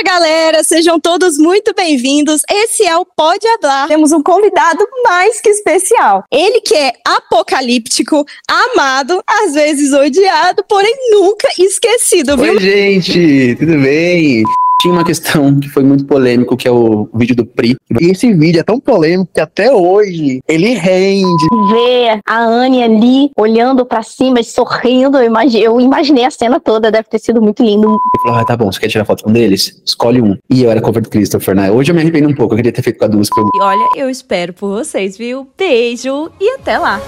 Fala galera, sejam todos muito bem-vindos. Esse é o Pode Hablar. Temos um convidado mais que especial. Ele que é apocalíptico, amado, às vezes odiado, porém nunca esquecido, viu? Oi, gente, tudo bem? Tinha uma questão que foi muito polêmico, que é o vídeo do Pri. E esse vídeo é tão polêmico que até hoje ele rende. Ver a Anne ali olhando pra cima e sorrindo, eu imaginei, eu imaginei a cena toda, deve ter sido muito lindo. Ele falou: ah, tá bom, você quer tirar foto com um deles? Escolhe um. E eu era cover do Christopher, né? Hoje eu me arrependo um pouco, eu queria ter feito com a Dulce. E olha, eu espero por vocês, viu? Beijo e até lá!